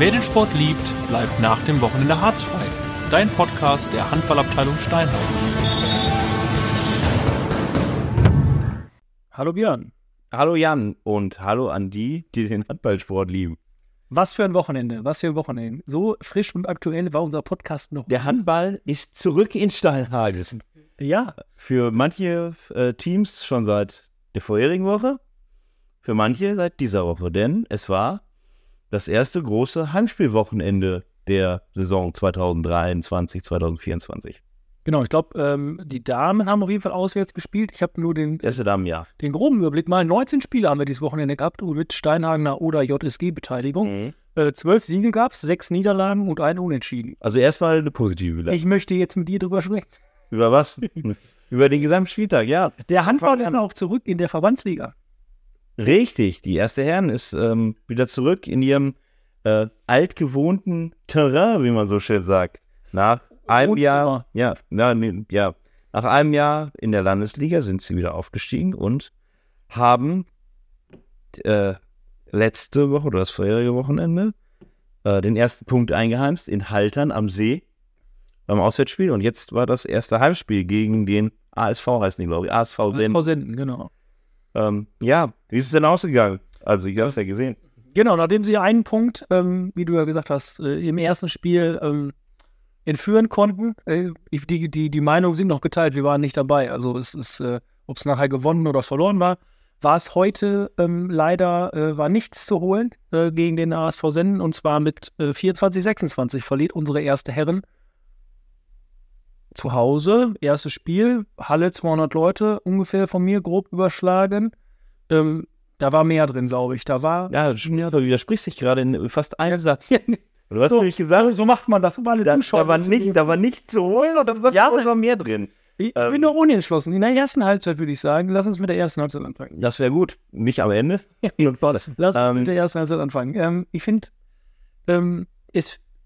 Wer den Sport liebt, bleibt nach dem Wochenende harzfrei. Dein Podcast der Handballabteilung Steinheim. Hallo Björn. Hallo Jan und hallo an die, die den Handballsport lieben. Was für ein Wochenende, was für ein Wochenende. So frisch und aktuell war unser Podcast noch. Der Handball ist zurück in Steinhagen. Ja. Für manche äh, Teams schon seit der vorherigen Woche, für manche seit dieser Woche, denn es war das erste große Heimspielwochenende der Saison 2023, 2024. Genau, ich glaube, ähm, die Damen haben auf jeden Fall auswärts gespielt. Ich habe nur den, Erste Damenjahr. den groben Überblick mal. 19 Spiele haben wir dieses Wochenende gehabt mit Steinhagener oder JSG-Beteiligung. Mhm. Äh, zwölf Siege gab es, sechs Niederlagen und ein Unentschieden. Also erstmal eine positive Bilanz. Ich möchte jetzt mit dir drüber sprechen. Über was? Über den gesamten Spieltag, ja. Der Handball ist auch zurück in der Verbandsliga. Richtig, die erste Herren ist ähm, wieder zurück in ihrem äh, altgewohnten Terrain, wie man so schön sagt. Nach einem. Jahr, ja, na, nee, ja, nach einem Jahr in der Landesliga sind sie wieder aufgestiegen und haben äh, letzte Woche oder das vorherige Wochenende äh, den ersten Punkt eingeheimst in Haltern am See beim Auswärtsspiel und jetzt war das erste Heimspiel gegen den ASV heißen die, glaube ich, ASV Senden. Frau Senden, genau. Ähm, ja, wie ist es denn ausgegangen? Also, ich habe es ja gesehen. Genau, nachdem sie einen Punkt, ähm, wie du ja gesagt hast, äh, im ersten Spiel ähm, entführen konnten, äh, ich- die, die, die Meinungen sind noch geteilt, wir waren nicht dabei. Also es ist, äh, ob es nachher gewonnen oder verloren war, war es heute ähm, leider, äh, war nichts zu holen äh, gegen den ASV Senden und zwar mit äh, 24, 26 verliert unsere erste Herren zu Hause, erstes Spiel, Halle 200 Leute, ungefähr von mir grob überschlagen. Ähm, da war mehr drin, glaube ich. Da war Ja, ja, du widersprichst dich gerade in fast einem Satz. Du hast nämlich gesagt, so macht man das, um alle da, Zuschauer da, war zu- nicht, da war nicht zu holen und dann sagst Ja, du, es war mehr drin. Ich, ähm, bin noch unentschlossen. In der ersten Halbzeit würde ich sagen, lass uns mit der ersten Halbzeit anfangen. Das wäre gut. Nicht am Ende. Lass uns Ähm, mit der ersten Halbzeit anfangen. Ähm, ich finde, ähm,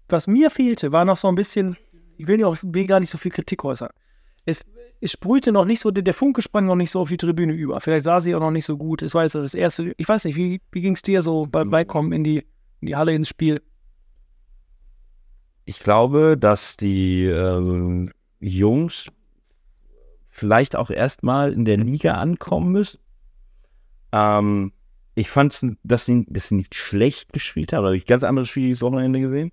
was mir fehlte, war noch so ein bisschen, ich will, ja auch, will gar nicht so viel Kritik äußern. Es, es sprühte noch nicht so, der, Funke sprang noch nicht so auf die Tribüne über. Vielleicht sah sie auch noch nicht so gut. Es war jetzt das erste, ich weiß nicht, wie, wie ging es dir so beim Beikommen in die, in die Halle ins Spiel? Ich glaube, dass die ähm, Jungs vielleicht auch erstmal in der Liga ankommen müssen. Ähm, ich fand, dass sie, dass sie nicht schlecht gespielt haben. Da habe ich ganz anderes Spiel dieses Wochenende gesehen.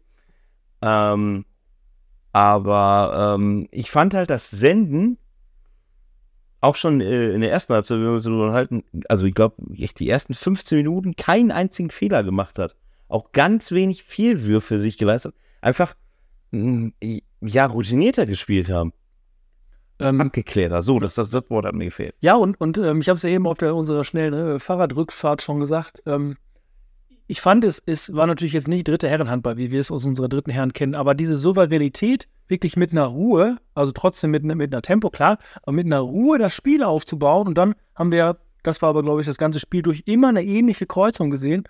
Ähm, aber ähm, ich fand halt das Senden auch schon äh, in der ersten Halbzeit, wenn wir uns halten, also ich glaube, die ersten 15 Minuten keinen einzigen Fehler gemacht hat. Auch ganz wenig Fehlwürfe sich geleistet. Einfach mh, ja, routinierter gespielt haben. Ähm, Abgeklärter. So, das, das, das Wort hat mir gefehlt. Ja, und, und ähm, ich habe es ja eben auf der, unserer schnellen äh, Fahrradrückfahrt schon gesagt. Ähm, ich fand, es, es war natürlich jetzt nicht dritte Herrenhandball, wie wir es aus unserer dritten Herren kennen, aber diese Souveränität, wirklich mit einer Ruhe, also trotzdem mit, ne- mit einer Tempo, klar, aber mit einer Ruhe das Spiel aufzubauen. Und dann haben wir, das war aber, glaube ich, das ganze Spiel durch immer eine ähnliche Kreuzung gesehen.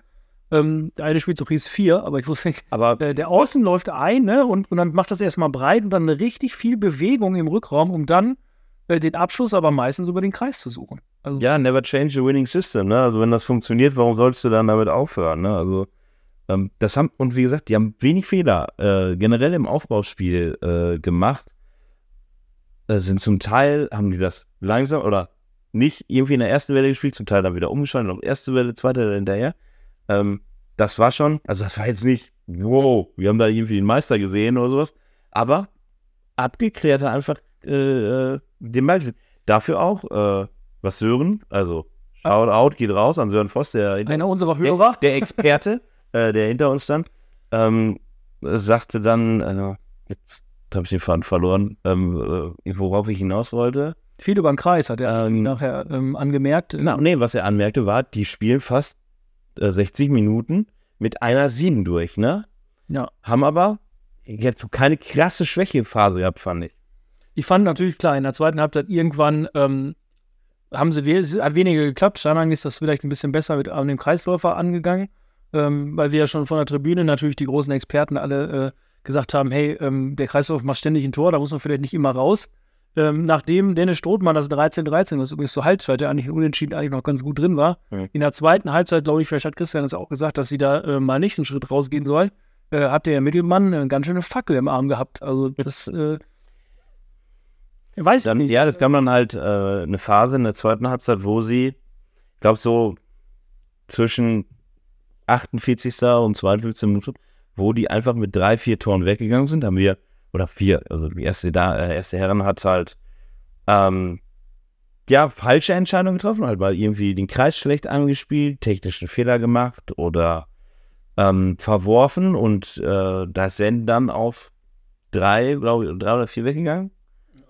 Ähm, der eine Spielzug hieß vier, aber ich wusste nicht, Aber äh, der Außen läuft ein ne, und, und dann macht das erstmal breit und dann eine richtig viel Bewegung im Rückraum, um dann den Abschluss aber meistens über den Kreis zu suchen. Also, ja, never change a winning system. Ne? Also wenn das funktioniert, warum sollst du dann damit aufhören? Ne? Also ähm, das haben, und wie gesagt, die haben wenig Fehler äh, generell im Aufbauspiel äh, gemacht. Äh, sind zum Teil, haben die das langsam oder nicht irgendwie in der ersten Welle gespielt, zum Teil dann wieder umgeschaltet auf erste Welle, zweite Welle hinterher. Ähm, das war schon, also das war jetzt nicht, wow, wir haben da irgendwie den Meister gesehen oder sowas, aber abgeklärter einfach äh, äh, den Ball. Dafür auch, äh, was Sören, also Shoutout geht raus an Sören Voss, der, einer unserer der, Hörer. der Experte, äh, der hinter uns stand, ähm, sagte dann, äh, jetzt habe ich den Faden verloren, ähm, äh, worauf ich hinaus wollte. Viel über den Kreis hat er Ähm, nachher ähm, angemerkt. Na, nee, was er anmerkte, war, die spielen fast äh, 60 Minuten mit einer 7 durch, ne? Ja. Haben aber jetzt keine krasse Schwächephase gehabt, fand ich. Ich fand natürlich klar, in der zweiten Halbzeit irgendwann ähm, haben sie, we es hat weniger geklappt. Scheinbar ist das vielleicht ein bisschen besser mit an dem Kreisläufer angegangen, ähm, weil wir ja schon von der Tribüne natürlich die großen Experten alle äh, gesagt haben, hey, ähm, der Kreislauf macht ständig ein Tor, da muss man vielleicht nicht immer raus. Ähm, nachdem Dennis Strothmann das 13-13, was übrigens zur Halbzeit ja eigentlich Unentschieden eigentlich noch ganz gut drin war, Mhm. in der zweiten Halbzeit, glaube ich, vielleicht hat Christian das auch gesagt, dass sie da äh, mal nicht einen Schritt rausgehen soll. äh, hat der Mittelmann eine ganz schöne Fackel im Arm gehabt. Also das äh, weiß dann, ich nicht. Ja, das kam dann halt äh, eine Phase in der zweiten Halbzeit, wo sie, ich glaube so zwischen 48. und 52. Minute, wo die einfach mit drei, vier Toren weggegangen sind, haben wir, oder vier, also die erste, da, äh, erste Herren hat halt ähm, ja, falsche Entscheidungen getroffen, halt mal irgendwie den Kreis schlecht angespielt, technischen Fehler gemacht oder ähm, verworfen und äh, da sind dann auf drei, glaube ich, drei oder vier weggegangen.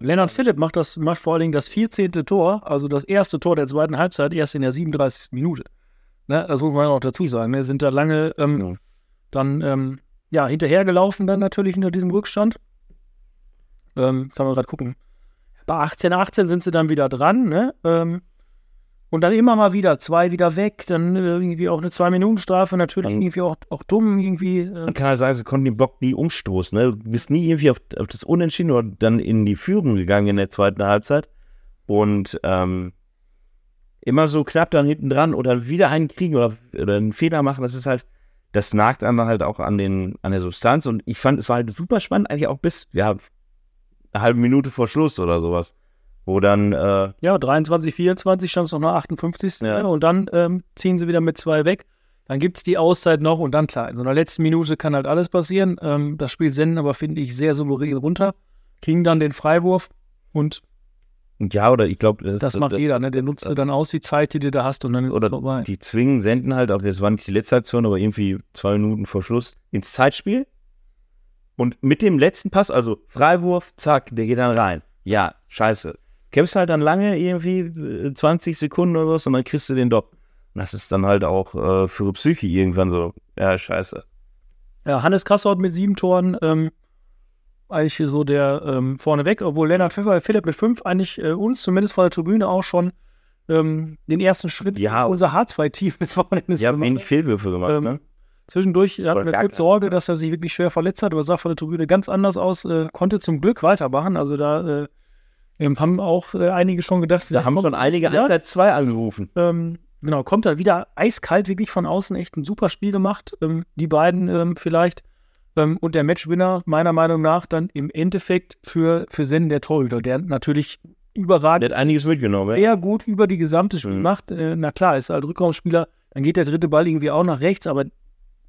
Lennart Philipp macht das, macht vor allen Dingen das 14. Tor, also das erste Tor der zweiten Halbzeit, erst in der 37. Minute. Ne, das muss man auch dazu sagen. Wir sind da lange ähm, Ja. dann ähm, ja, hinterhergelaufen, dann natürlich hinter diesem Rückstand. Ähm, kann man gerade gucken. Bei 18, 18 sind sie dann wieder dran, ne? Ähm, und dann immer mal wieder zwei wieder weg, dann äh, irgendwie auch eine Zwei-Minuten-Strafe, natürlich Dann- irgendwie auch, auch dumm, irgendwie. Äh, Man kann halt sagen, sie konnten den Block nie umstoßen. Ne? Du bist nie irgendwie auf, auf das Unentschieden oder dann in die Führung gegangen in der zweiten Halbzeit. Und ähm, immer so knapp dann hinten dran oder wieder einen kriegen oder, oder einen Fehler machen, das ist halt, das nagt dann halt auch an, den, an der Substanz. Und ich fand, es war halt super spannend, eigentlich auch bis, ja, eine halbe Minute vor Schluss oder sowas. Wo dann, äh, Ja, 23, 24 stand es noch nach 58. Ja. Und dann ähm, ziehen sie wieder mit zwei weg. Dann gibt es die Auszeit noch und dann klar, in so einer letzten Minute kann halt alles passieren. Ähm, das Spiel senden aber, finde ich, sehr souverän runter. Kriegen dann den Freiwurf und ja, oder ich glaube, das macht jeder, ne? Der nutzt dann aus die Zeit, die du da hast und dann ist oder es vorbei. die zwingen, senden halt, auch das war nicht die letzte Aktion, aber irgendwie zwei Minuten vor Schluss ins Zeitspiel. Und mit dem letzten Pass, also Freiwurf, zack, der geht dann rein. Ja, scheiße. Kämpfst halt dann lange, irgendwie äh, 20 Sekunden oder was, und dann kriegst du den Dopp. Und das ist dann halt auch äh, für die Psyche irgendwann so, ja, scheiße. Ja, Hannes Krassaut mit sieben Toren, ähm, eigentlich so der ähm, vorneweg, obwohl Lennart Pfeffer, Philipp mit fünf eigentlich äh, uns zumindest von der Tribüne auch schon ähm, den ersten Schritt Ja. unser H2-Team des Wochenendes haben gemacht wenig Fehlwürfe gemacht, Ähm, ne? Zwischendurch hatten Oder wir kurz Sorge, dass er sich wirklich schwer verletzt hat, aber sah von der Tribüne ganz anders aus, äh, konnte zum Glück weitermachen. Also da äh, ähm, haben auch äh, einige schon gedacht, Da haben schon einige ja, Halbzeit 2 angerufen. ähm, genau, kommt dann wieder eiskalt wirklich von außen, echt ein super Spiel gemacht. Ähm, die beiden ähm, vielleicht. Ähm, und der Matchwinner, meiner Meinung nach, dann im Endeffekt für, für Senden der Torhüter, der natürlich überragend Der hat einiges mitgenommen, sehr gut über die gesamte Spiel Mhm. macht. Äh, na klar, ist halt Rückraumspieler, dann geht der dritte Ball irgendwie auch nach rechts, aber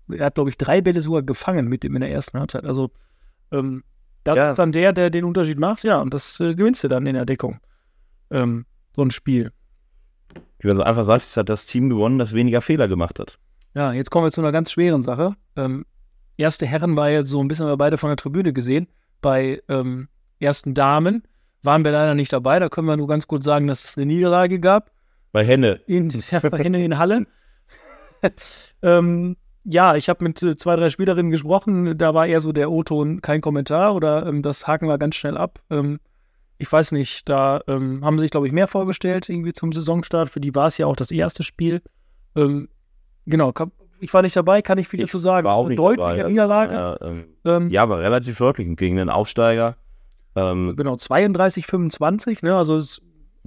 er hat, glaube ich, drei Bälle sogar gefangen mit dem in der ersten Halbzeit. Also ähm, das Ja. ist dann der, der den Unterschied macht, ja, und das äh, gewinnst du dann in der Deckung. Ähm, so ein Spiel. Wie man so einfach sagt, es hat das Team gewonnen, das weniger Fehler gemacht hat. Ja, jetzt kommen wir zu einer ganz schweren Sache. Ähm, erste Herren war ja so ein bisschen, haben wir beide von der Tribüne gesehen. Bei ähm, ersten Damen waren wir leider nicht dabei. Da können wir nur ganz kurz sagen, dass es eine Niederlage gab. Bei Henne. in, ja, bei Henne in Halle. ähm, ja, ich habe mit äh, zwei, drei Spielerinnen gesprochen. Da war eher so der O-Ton kein Kommentar oder ähm, das haken wir ganz schnell ab. Ähm, ich weiß nicht, da ähm, haben sie sich, glaube ich, mehr vorgestellt irgendwie zum Saisonstart. Für die war es ja auch das erste Spiel. Ähm, genau, ich war nicht dabei, kann ich viel Ich dazu sagen. war auch nicht deutliche dabei, Niederlage. Ja, ähm, Ähm, ja, aber relativ deutlich gegen den Aufsteiger. Genau, 32, 25, ne? Also es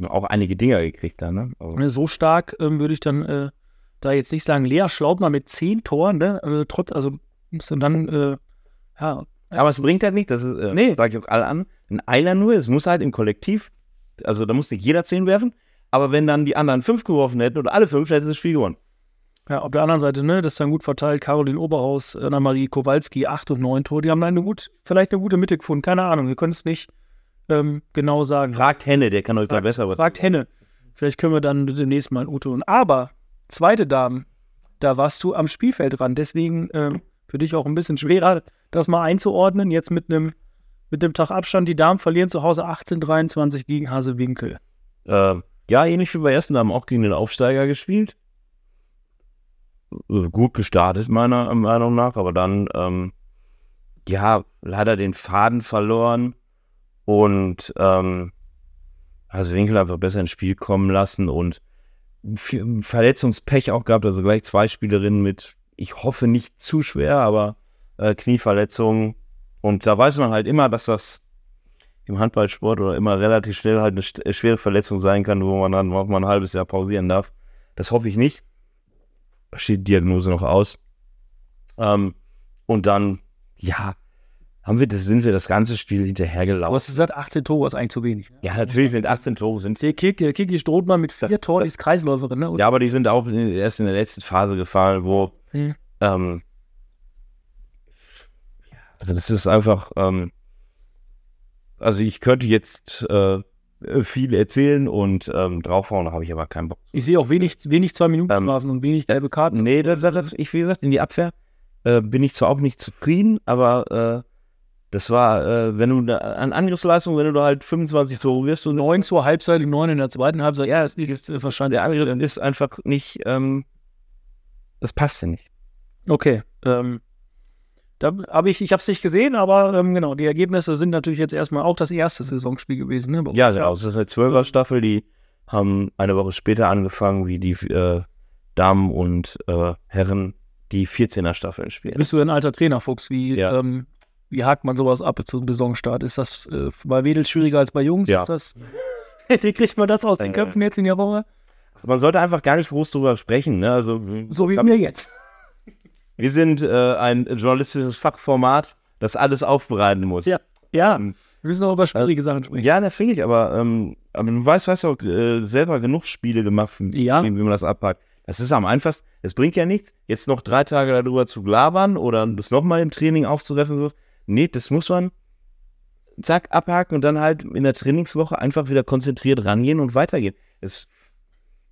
auch einige Dinger gekriegt da, ne? Aber So stark ähm, würde ich dann äh, da jetzt nicht sagen. Lea Schlaubner mit zehn Toren, ne? Also, trotz, also musst du dann, äh, ja, Aber es bringt halt nicht, das ist, äh, Nee. sage ich auch alle an, ein einer nur, es muss halt im Kollektiv, also da muss nicht jeder zehn werfen, aber wenn dann die anderen fünf geworfen hätten oder alle fünf, hätten sie das Spiel gewonnen. ja, auf der anderen Seite, ne, das ist dann gut verteilt. Caroline Oberhaus, Anna-Marie Kowalski, acht und neun Tore. Die haben da eine gut, vielleicht eine gute Mitte gefunden. Keine Ahnung, wir können es nicht ähm, genau sagen. Fragt Henne, der kann euch da Fragt- besser was. Fragt Henne. Vielleicht können wir dann demnächst mal ein U tun. Aber, zweite Damen, da warst du am Spielfeld dran. Deswegen ähm, für dich auch ein bisschen schwerer, das mal einzuordnen. Jetzt mit einem mit dem Tag Abstand. Die Damen verlieren zu Hause 18-23 gegen Hasewinkel. Äh, ja, ähnlich wie bei ersten haben auch gegen den Aufsteiger gespielt. Äh, Gut gestartet, meiner Meinung nach, aber dann, ähm, ja, leider den Faden verloren und ähm, also Winkel einfach besser ins Spiel kommen lassen und Verletzungspech auch gehabt, also gleich zwei Spielerinnen mit, ich hoffe nicht zu schwer, aber äh, Knieverletzungen. Und da weiß man halt immer, dass das im Handballsport oder immer relativ schnell halt eine äh, schwere Verletzung sein kann, wo man dann auch mal ein halbes Jahr pausieren darf. Das hoffe ich nicht. Da steht die Diagnose noch aus. Ähm, und dann, ja, haben wir das, sind wir das ganze Spiel Du hinterhergelaufen. hast gesagt, 18 Tore ist eigentlich zu wenig. Ne? Ja, natürlich mit 18 Tore sind Der Kick, der Kiki Strothmann mit vier Toren, ist Kreisläuferin, ne? Ja, aber die sind auch in- erst in der letzten Phase gefallen, wo Hm. ähm, also das ist einfach, ähm, also ich könnte jetzt äh, viel erzählen und ähm, draufhauen, habe ich aber keinen Bock. Ich sehe auch wenig, wenig zwei Minuten Ähm, Strafen und wenig gelbe Karten. Nee, das, das, das, ich, wie gesagt, in die Abwehr äh, bin ich zwar auch nicht zufrieden, aber äh, das war, äh, wenn du da, an Angriffsleistung, wenn du da halt 25 Tore wirst und Neun zur Halbzeit, neun in der zweiten Halbzeit. Ja, ist, ist, ist wahrscheinlich. der Angriff dann ist einfach nicht, ähm, das passt ja nicht. Okay. Ähm, da habe ich, ich habe es nicht gesehen, aber ähm, genau, die Ergebnisse sind natürlich jetzt erstmal auch das erste Saisonspiel gewesen. Ne? Ja, genau. Das ist eine Zwölfer-Staffel, die haben eine Woche später angefangen, wie die äh, Damen und äh, Herren die 14er-Staffeln spielen. Bist du ein alter Trainerfuchs? Wie, Ja. ähm, wie hakt man sowas ab zum Saisonstart? Ist das äh, bei Mädels schwieriger als bei Jungs? Ja. Ist das, wie kriegt man das aus den Äh, Köpfen jetzt in der Woche? Man sollte einfach gar nicht groß drüber sprechen. Ne? Also, So wie mir jetzt. wir sind äh, ein journalistisches Fachformat, das alles aufbereiten muss. Ja. Ja, wir müssen auch über schwierige Sachen sprechen. Ja, natürlich, aber, ähm, aber du weißt, ja auch äh, selber genug Spiele gemacht, wie, Ja. wie man das abpackt. Das ist am einfachsten. Es bringt ja nichts, jetzt noch drei Tage darüber zu labern oder das nochmal im Training aufzureffen. Nee, das muss man zack, abhaken und dann halt in der Trainingswoche einfach wieder konzentriert rangehen und weitergehen. Es,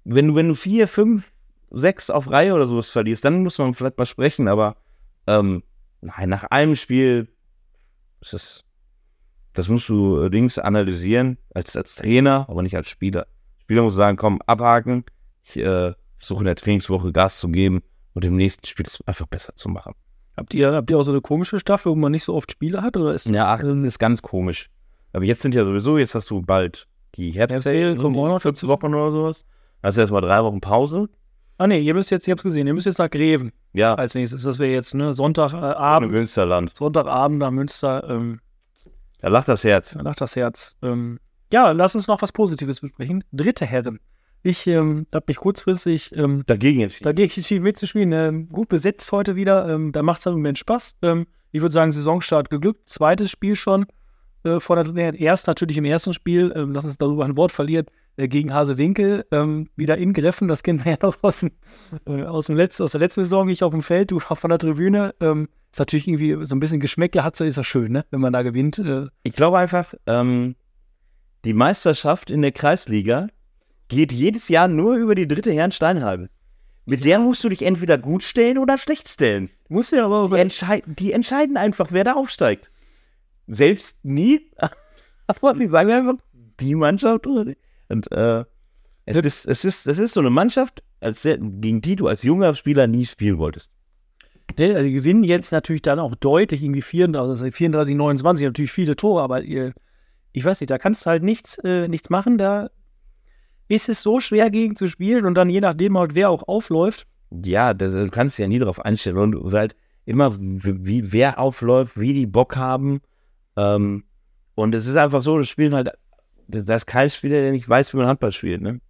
wenn, du, wenn du vier, fünf, sechs auf Reihe oder sowas verlierst, dann muss man vielleicht mal sprechen, aber ähm, nein, nach einem Spiel ist es das musst du Dings analysieren, als, als Trainer, aber nicht als Spieler. Spieler muss sagen, komm, abhaken, ich äh, versuche in der Trainingswoche Gas zu geben und im nächsten Spiel es einfach besser zu machen. Habt ihr, habt ihr auch so eine komische Staffel, wo man nicht so oft Spiele hat? Oder ist Ja, das ist ganz komisch. Aber jetzt sind ja sowieso, jetzt hast du bald die Herbstferien, kommen auch noch fünf Wochen oder sowas. Hast du erstmal drei Wochen Pause. Ah nee, ihr müsst jetzt, ihr habt gesehen, ihr müsst jetzt nach Greven Ja, als nächstes. Das wäre jetzt ne, Sonntagabend, im Abend, Münsterland. Sonntagabend nach Münster. Ähm, Da lacht das Herz. da lacht das Herz. Ähm, ja, lass uns noch was Positives besprechen. Dritte Herren. Ich ähm, habe mich kurzfristig ähm, Dagegen entschieden. dagegen entschieden mitzuspielen. Ähm, gut besetzt heute wieder. Ähm, da macht es im Moment Spaß. Ähm, ich würde sagen, Saisonstart geglückt. Zweites Spiel schon. Äh, von der, erst natürlich im ersten Spiel, ähm, lass uns darüber ein Wort verlieren, äh, gegen Hasewinkel. Ähm, wieder in Greffen. Das kennen wir ja noch aus, dem, äh, aus, dem letzten, aus der letzten Saison. Ich auf dem Feld, du von der Tribüne. Ähm, ist natürlich irgendwie so ein bisschen Geschmäckle hat, ist ja schön, ne? wenn man da gewinnt. Äh, Ich glaube einfach, ähm, die Meisterschaft in der Kreisliga geht jedes Jahr nur über die dritte Herren Steinhalbe. Mit der musst du dich entweder gut stellen oder schlecht stellen. muss ja aber Die, entschei die entscheiden einfach, wer da aufsteigt. Selbst nie, aber die sagen einfach, die Mannschaft. Und äh, es, ist, es, ist, es ist so eine Mannschaft, als gegen die du als junger Spieler nie spielen wolltest. Also die gewinnen jetzt natürlich dann auch deutlich irgendwie 34, also 34 29, natürlich viele Tore, aber ihr, ich weiß nicht, da kannst du halt nichts, äh, nichts machen. Da ist es so schwer gegen zu spielen und dann je nachdem halt, wer auch aufläuft. Ja, da, da kannst du ja nie darauf einstellen. Und du halt immer, wie, wer aufläuft, wie die Bock haben. Ähm, und es ist einfach so, das spielen halt, da ist kein Spieler, der nicht weiß, wie man Handball spielt. Ne?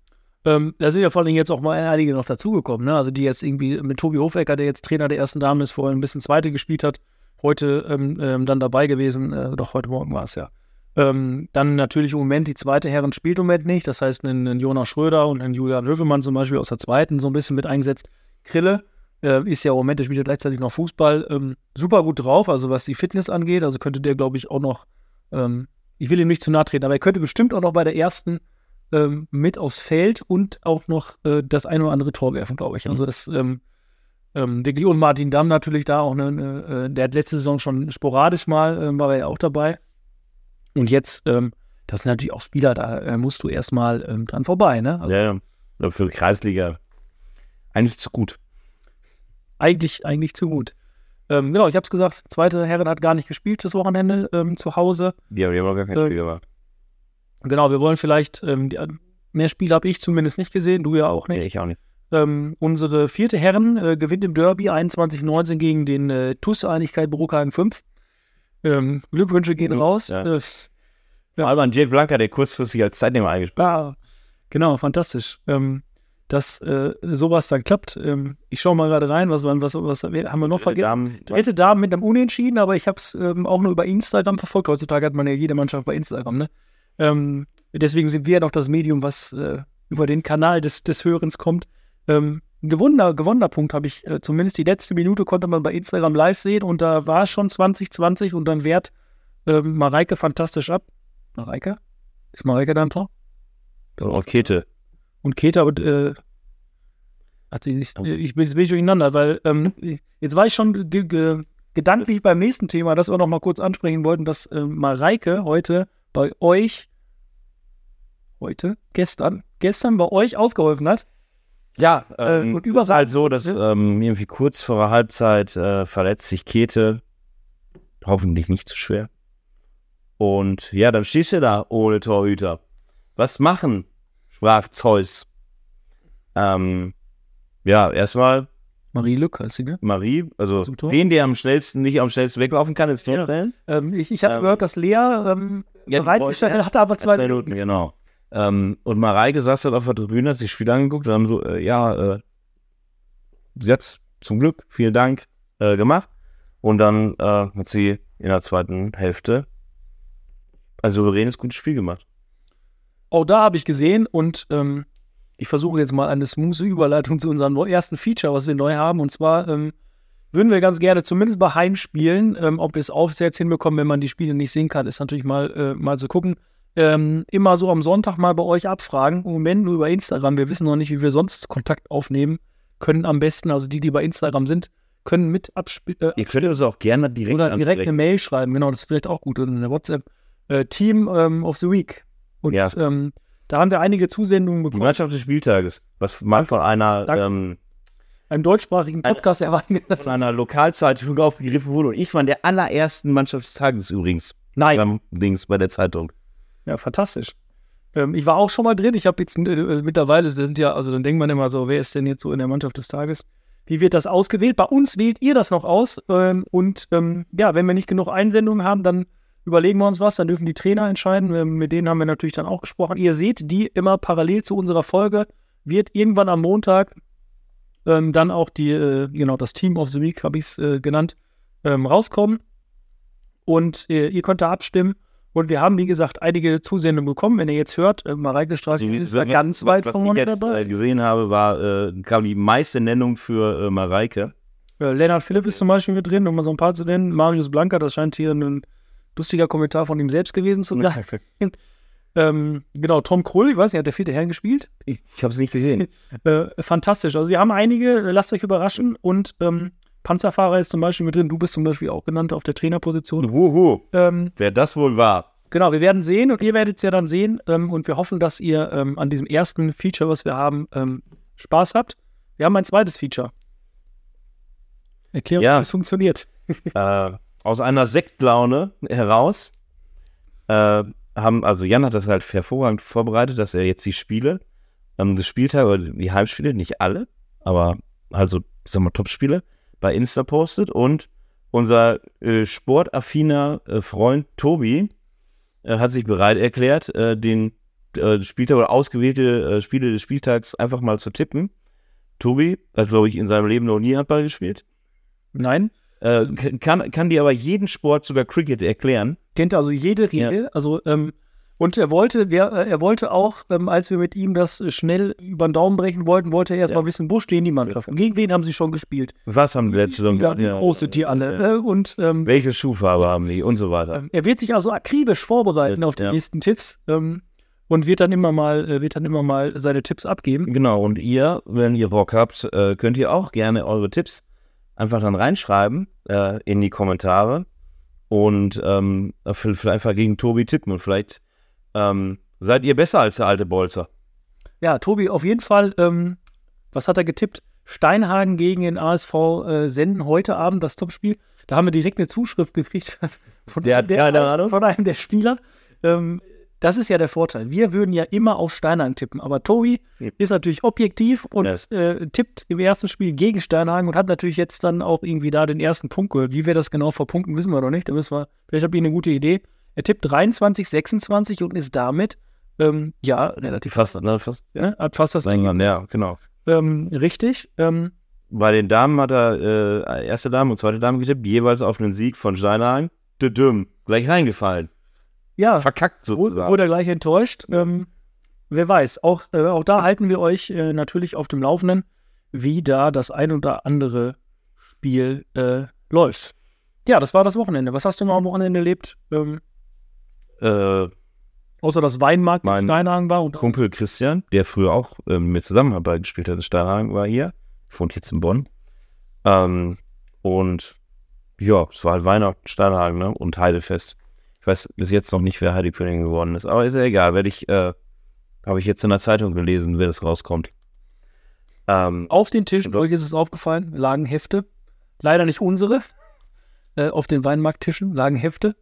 Ähm, da sind ja vor allem jetzt auch mal einige noch dazugekommen, ne? Also die jetzt irgendwie mit Tobi Hofecker, der jetzt Trainer der ersten Dame ist, vorher ein bisschen zweite gespielt hat, heute ähm, ähm, dann dabei gewesen, äh, doch heute Morgen war es ja. Ähm, dann natürlich im Moment die zweite Herren spielt im Moment nicht. Das heißt, einen, einen Jonas Schröder und einen Julian Hövemann zum Beispiel aus der zweiten so ein bisschen mit eingesetzt. Krille äh, ist ja im Moment, der spielt ja gleichzeitig noch Fußball, ähm, super gut drauf, also was die Fitness angeht. Also könnte der, glaube ich, auch noch, ähm, ich will ihm nicht zu nahe treten, aber er könnte bestimmt auch noch bei der ersten ähm, mit aufs Feld und auch noch äh, das ein oder andere Tor werfen, glaube ich. Also das ähm, ähm, wirklich und Martin Damm natürlich da auch, eine, eine, äh, der hat letzte Saison schon sporadisch mal, ähm, war er ja auch dabei. Und jetzt, ähm, das sind natürlich auch Spieler, da äh, musst du erstmal ähm, dran vorbei, ne? Also ja, ja. Für die Kreisliga eigentlich zu gut. eigentlich, eigentlich zu gut. Ähm, genau, ich habe es gesagt, zweite Herren hat gar nicht gespielt das Wochenende ähm, zu Hause. Die haben aber gar kein Äh, Spiel gemacht. Genau, wir wollen vielleicht, ähm, die, mehr Spiele habe ich zumindest nicht gesehen, du ja auch nicht. Nee, ich auch nicht. Ähm, unsere vierte Herren äh, gewinnt im Derby 21-19 gegen den äh, TUS-Einigkeit Bruckhagen 5. Ähm, Glückwünsche gehen Mhm, raus. ja. Äh, Vor allem an Jay Blanca, der kurzfristig als Zeitnehmer eingespielt ja, genau, fantastisch. Ähm, dass äh, sowas dann klappt. Ähm, ich schaue mal gerade rein, was, was, was haben wir noch vergessen? Damen, Dritte Damen mit einem Unentschieden, aber ich habe es ähm, auch nur über Instagram verfolgt. Heutzutage hat man ja jede Mannschaft bei Instagram, ne? Ähm, deswegen sind wir ja noch das Medium, was äh, über den Kanal des, des Hörens kommt. Ähm, ein gewonnener, gewonnener Punkt habe ich, äh, zumindest die letzte Minute konnte man bei Instagram live sehen und da war es schon 2020 und dann wehrt ähm, Mareike fantastisch ab. Mareike? Ist Mareike da ein Tor? Rakete. Und Keta, aber äh, hat sie sich, Oh. äh, ich bin jetzt bin ich durcheinander, weil ähm, jetzt war ich schon ge ge gedanklich beim nächsten Thema, das wir noch mal kurz ansprechen wollten, dass äh, Mareike heute bei euch, heute, gestern, gestern bei euch ausgeholfen hat. Ja, Äh, ähm, und überall- halt so, dass ähm, irgendwie kurz vor der Halbzeit äh, verletzt sich Kete. Hoffentlich nicht zu schwer. Und ja, dann stehst du da ohne Torhüter. Was machen? sprach Zeus. Ähm, ja, erstmal Marie Lück heißt sie, ne? Marie, also den, der am schnellsten, nicht am schnellsten weglaufen kann, ins Tor Ja. stellen. Ähm, ich ich habe Ähm, gehört, dass Lea ähm, Ja, wollte- hatte, aber zwei, Zwei Minuten, genau. Ähm, und Mareike saß dann auf der Tribüne, hat sich das Spiel angeguckt und haben so, äh, ja, äh, jetzt zum Glück, vielen Dank, äh, gemacht. Und dann äh, hat sie in der zweiten Hälfte ein souveränes, gutes Spiel gemacht. Auch da habe ich gesehen und ähm, ich versuche jetzt mal eine smooth Überleitung zu unserem ersten Feature, was wir neu haben. Und zwar ähm, würden wir ganz gerne, zumindest bei Heimspielen, ähm, ob wir es aufsetzt hinbekommen, wenn man die Spiele nicht sehen kann, ist natürlich mal, äh, mal zu gucken. Ähm, immer so am Sonntag mal bei euch abfragen. Im Moment nur über Instagram. Wir wissen noch nicht, wie wir sonst Kontakt aufnehmen können. Am besten, also die, die bei Instagram sind, können mit abspielen. Äh, Ihr könnt uns auch gerne direkt oder direkt eine. Mail schreiben, genau, das ist vielleicht auch gut. Oder eine WhatsApp. Äh, Team ähm, of the Week. Und Ja. ähm, da haben wir einige Zusendungen Die bekommen. Mannschaft des Spieltages, was mal von einer, ähm, Einen deutschsprachigen Podcast erwarten. wir. von einer Lokalzeitung aufgegriffen wurde. Und ich war in der allerersten Mannschaft des Tages übrigens. Nein. Beim Dings bei der Zeitung. Ja, fantastisch. Ähm, ich war auch schon mal drin. Ich habe jetzt äh, mittlerweile, sind ja, also dann denkt man immer so, wer ist denn jetzt so in der Mannschaft des Tages? Wie wird das ausgewählt? Bei uns wählt ihr das noch aus. Ähm, und ähm, ja, wenn wir nicht genug Einsendungen haben, dann überlegen wir uns was. Dann dürfen die Trainer entscheiden. Ähm, mit denen haben wir natürlich dann auch gesprochen. Ihr seht die immer parallel zu unserer Folge. Wird irgendwann am Montag ähm, dann auch die, äh, genau, das Team of the Week, habe ich es äh, genannt, ähm, rauskommen. Und äh, ihr könnt da abstimmen. Und wir haben, wie gesagt, einige Zusendungen bekommen. Wenn ihr jetzt hört, äh, Mareike Straße ist da ganz weit was vorne ich jetzt, dabei. äh, gesehen habe, war, äh, kam die meiste Nennung für äh, Mareike. Äh, Lennart Philipp ist zum Beispiel mit drin, um mal so ein paar zu nennen. Marius Blanker, das scheint hier ein lustiger Kommentar von ihm selbst gewesen zu sein. ähm, genau, Tom Krull, ich weiß nicht, hat der vierte Herrn gespielt? Ich, ich habe es nicht gesehen. Äh, fantastisch. Also wir haben einige, lasst euch überraschen. Und ähm, Panzerfahrer ist zum Beispiel mit drin. Du bist zum Beispiel auch genannt auf der Trainerposition. Huhu, Ähm, wer das wohl war. Genau, wir werden sehen und ihr werdet es ja dann sehen. Ähm, und wir hoffen, dass ihr ähm, an diesem ersten Feature, was wir haben, ähm, Spaß habt. Wir haben ein zweites Feature. Erklär uns, Ja. wie es funktioniert. äh, aus einer Sektlaune heraus äh, haben, also Jan hat das halt hervorragend vorbereitet, dass er jetzt die Spiele, ähm, das Spieltag oder die Heimspiele, nicht alle, aber also, ich sag mal, Top-Spiele, bei Insta postet und unser äh, sportaffiner äh, Freund Tobi äh, hat sich bereit erklärt, äh, den äh, Spieltag oder ausgewählte äh, Spiele des Spieltags einfach mal zu tippen. Tobi hat, glaube ich, in seinem Leben noch nie Handball gespielt. Nein. Kann, kann dir aber jeden Sport, sogar Cricket, erklären. Kennt also jede Regel. Also, ähm, und er wollte, wer, äh, er wollte auch, ähm, als wir mit ihm das äh, schnell über den Daumen brechen wollten, wollte er erst Ja. mal wissen, wo stehen die Mannschaften? Gegen wen haben sie schon gespielt? Was haben die letzte Saison wie Ja, groß sind die alle? ja. Äh, und ähm, Welche Schuhfarbe haben die und so weiter. Ähm, Er wird sich also akribisch vorbereiten Ja, auf die nächsten Tipps ähm, und wird dann immer mal, wird dann immer mal seine Tipps abgeben. Genau, und ihr, wenn ihr Bock habt, könnt ihr auch gerne eure Tipps einfach dann reinschreiben äh, in die Kommentare und ähm, vielleicht einfach gegen Tobi tippen und vielleicht ähm, seid ihr besser als der alte Bolzer. Ja, Tobi, auf jeden Fall, ähm, was hat er getippt? Steinhagen gegen den ASV äh, senden heute Abend das Topspiel. Da haben wir direkt eine Zuschrift gekriegt von, Der keine Ahnung. von einem der Spieler. Ähm, das ist ja der Vorteil. Wir würden ja immer auf Steinhagen tippen, aber Tobi Ja. ist natürlich objektiv und Yes. äh, tippt im ersten Spiel gegen Steinhagen und hat natürlich jetzt dann auch irgendwie da den ersten Punkt gehört. Wie wir das genau verpunkten, wissen wir noch nicht. Da müssen wir, vielleicht habt ihr eine gute Idee. Er tippt 23, 26 und ist damit Ähm, ja, relativ Fast, ne, fast. Ja, ne? hat fast das England, ja, genau. Ähm, richtig. Ähm, Bei den Damen hat er äh, erste Dame und zweite Dame getippt, jeweils auf einen Sieg von Steinhagen. Düdüm, gleich reingefallen. ja, Verkackt sozusagen. Wurde er gleich enttäuscht. Ähm, wer weiß. Auch, äh, auch da halten wir euch äh, natürlich auf dem Laufenden, wie da das ein oder andere Spiel äh, läuft. Ja, das war das Wochenende. Was hast du noch am Wochenende erlebt? Ähm, äh, außer dass Weinmarkt in Steinhagen war und Kumpel Christian, der früher auch ähm, mit Zusammenarbeit gespielt hat in Steinhagen, war hier. Wohnt jetzt in Bonn. Ähm, und ja, es war halt Weihnachten, Steinhagen, ne? Und Heidefest. Ich weiß bis jetzt noch nicht, wer Heidekönigin geworden ist, aber ist ja egal. Werde ich, äh, habe ich jetzt in der Zeitung gelesen, wer das rauskommt. Ähm, auf den Tisch, euch ist es aufgefallen, lagen Hefte. Leider nicht unsere. Äh, auf den Weinmarkttischen lagen Hefte.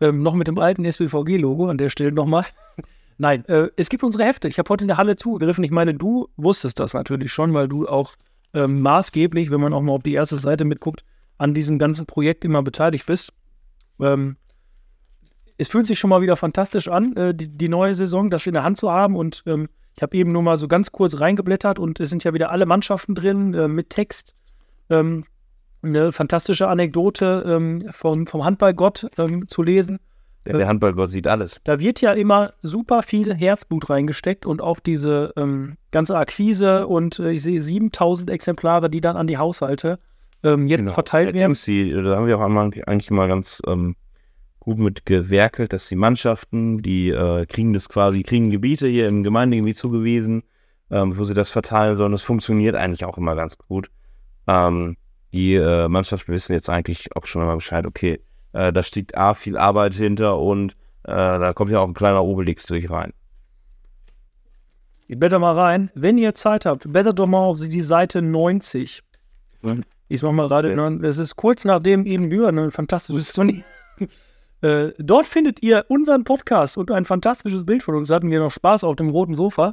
Ähm, noch mit dem alten SWVG-Logo an der Stelle nochmal. Nein, äh, es gibt unsere Hefte. Ich habe heute in der Halle zugegriffen. Ich meine, du wusstest das natürlich schon, weil du auch ähm, maßgeblich, wenn man auch mal auf die erste Seite mitguckt, an diesem ganzen Projekt immer beteiligt bist. Ähm, es fühlt sich schon mal wieder fantastisch an, äh, die, die neue Saison, das in der Hand zu haben. Und ähm, ich habe eben nur mal so ganz kurz reingeblättert und es sind ja wieder alle Mannschaften drin äh, mit Text. Ähm, eine fantastische Anekdote ähm, vom, vom Handballgott ähm, zu lesen. der, der Handballgott sieht alles. Da wird ja immer super viel Herzblut reingesteckt und auch diese ähm, ganze Akquise und äh, ich sehe 7000 Exemplare, die dann an die Haushalte ähm, jetzt Genau. verteilt werden. MC, da haben wir auch einmal, eigentlich mal ganz ähm, gut mit gewerkelt, dass die Mannschaften, die äh, kriegen das quasi, kriegen Gebiete hier im Gemeindegebiet zugewiesen, ähm, wo sie das verteilen sollen. Das funktioniert eigentlich auch immer ganz gut. Ähm, die äh, Mannschaften wissen jetzt eigentlich auch schon mal Bescheid, okay, äh, da steht A, viel Arbeit hinter und äh, da kommt ja auch ein kleiner Obelix durch rein. Ich blätter mal rein. Wenn ihr Zeit habt, blättert doch mal auf die Seite 90. Mhm. Ich mach mal gerade, Ja. es ist kurz nachdem eben Björn ein fantastisches Turnier. äh, dort findet ihr unseren Podcast und ein fantastisches Bild von uns. Da hatten wir noch Spaß auf dem roten Sofa.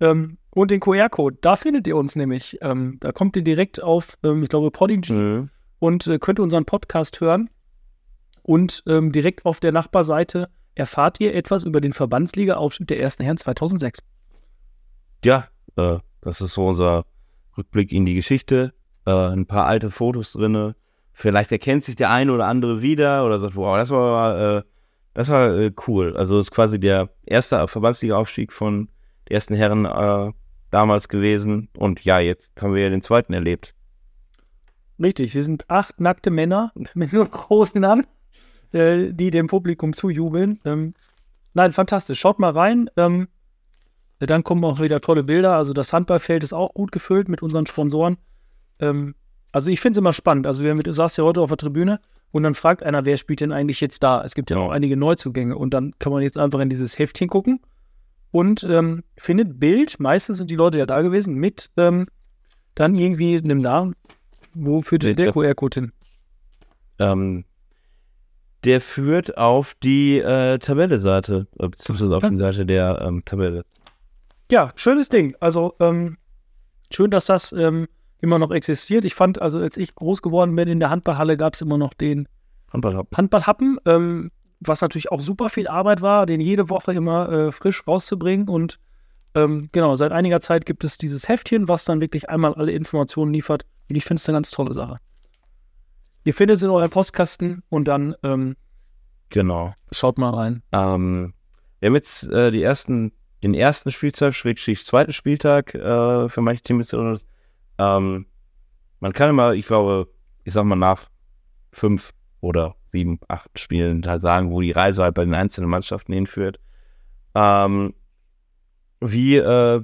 Ähm, und den QR-Code. Da findet ihr uns nämlich. Ähm, da kommt ihr direkt auf, ähm, ich glaube, Podigy Mhm. und äh, könnt unseren Podcast hören. Und ähm, direkt auf der Nachbarseite erfahrt ihr etwas über den Verbandsliga-Aufstieg der ersten Herren 2006. Ja, äh, das ist so unser Rückblick in die Geschichte. Äh, ein paar alte Fotos drinne. Vielleicht erkennt sich der eine oder andere wieder oder sagt, wow, das war, äh, das war äh, cool. Also es ist quasi der erste Verbandsliga-Aufstieg von den ersten Herren äh, damals gewesen. Und ja, jetzt haben wir ja den zweiten erlebt. Richtig, sie sind acht nackte Männer mit nur Hosen an, äh, die dem Publikum zujubeln. Ähm, nein, fantastisch. Schaut mal rein. Ähm, dann kommen auch wieder tolle Bilder. Also das Handballfeld ist auch gut gefüllt mit unseren Sponsoren. Ähm, also ich finde es immer spannend. Also wir mit, saß ja heute auf der Tribüne und dann fragt einer, wer spielt denn eigentlich jetzt da? Es gibt ja Ja. auch einige Neuzugänge und dann kann man jetzt einfach in dieses Heftchen gucken und ähm, findet Bild. Meistens sind die Leute ja da gewesen mit ähm, dann irgendwie einem Namen. Wo führt der das- QR-Code hin? Ähm, der führt auf die äh, Tabelle-Seite, äh, beziehungsweise auf die Seite der ähm, Tabelle. Ja, schönes Ding. Also ähm, schön, dass das ähm, immer noch existiert. Ich fand, also als ich groß geworden bin in der Handballhalle, gab es immer noch den Handballhappen. Handballhappen, was natürlich auch super viel Arbeit war, den jede Woche immer äh, frisch rauszubringen. Und ähm, genau, seit einiger Zeit gibt es dieses Heftchen, was dann wirklich einmal alle Informationen liefert. Und ich finde es eine ganz tolle Sache. Ihr findet es in eurem Postkasten und dann ähm, Genau. schaut mal rein. Ähm, wir haben jetzt äh, die ersten, den ersten Spieltag, Schrägstrich zweiten Spieltag äh, für manche Teams. ist, Ähm, man kann immer, ich glaube, ich sag mal nach fünf oder sieben, acht Spielen halt sagen, wo die Reise halt bei den einzelnen Mannschaften hinführt. Ähm, wie äh,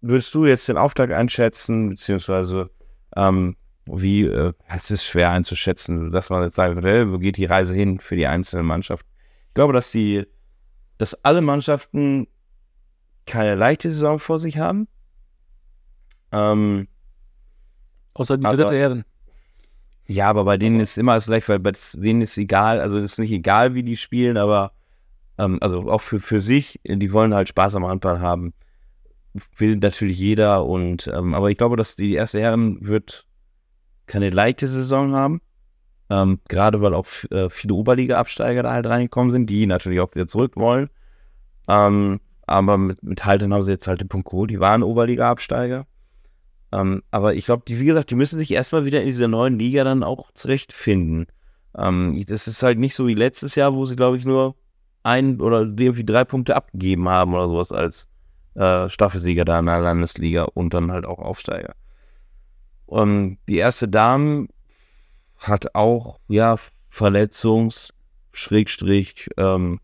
würdest du jetzt den Auftakt einschätzen, beziehungsweise ähm, wie, äh, es ist schwer einzuschätzen, dass man jetzt sagen würde, wo geht die Reise hin für die einzelnen Mannschaften? Ich glaube, dass die, dass alle Mannschaften keine leichte Saison vor sich haben. Ähm, Außer die Also- dritte Herren. Ja, aber bei denen ist immer alles leicht, weil bei denen ist egal, also es ist nicht egal, wie die spielen, aber ähm, also auch für, für sich, die wollen halt Spaß am Handball haben. Will natürlich jeder und ähm, aber ich glaube, dass die erste Herren wird keine leichte Saison haben. Ähm, gerade weil auch äh, viele Oberliga-Absteiger da halt reingekommen sind, die natürlich auch wieder zurück wollen. Ähm, aber mit, mit Haltern haben sie jetzt halt den Punkt geholt. Die waren Oberliga-Absteiger. Ähm, aber ich glaube, wie gesagt, die müssen sich erstmal wieder in dieser neuen Liga dann auch zurechtfinden. Ähm, das ist halt nicht so wie letztes Jahr, wo sie, glaube ich, nur ein oder irgendwie drei Punkte abgegeben haben oder sowas als äh, Staffelsieger da in der Landesliga und dann halt auch Aufsteiger. Und die erste Dame hat auch, ja, Verletzungs-, Schrägstrich, ähm,